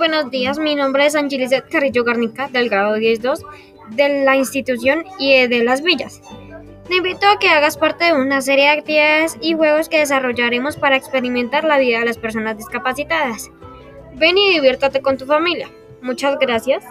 buenos días. Mi nombre es Angelisette Carrillo Garnica, del grado 10-2 de la institución y de las villas. Te invito a que hagas parte de una serie de actividades y juegos que desarrollaremos para experimentar la vida de las personas discapacitadas. Ven y diviértate con tu familia. Muchas gracias.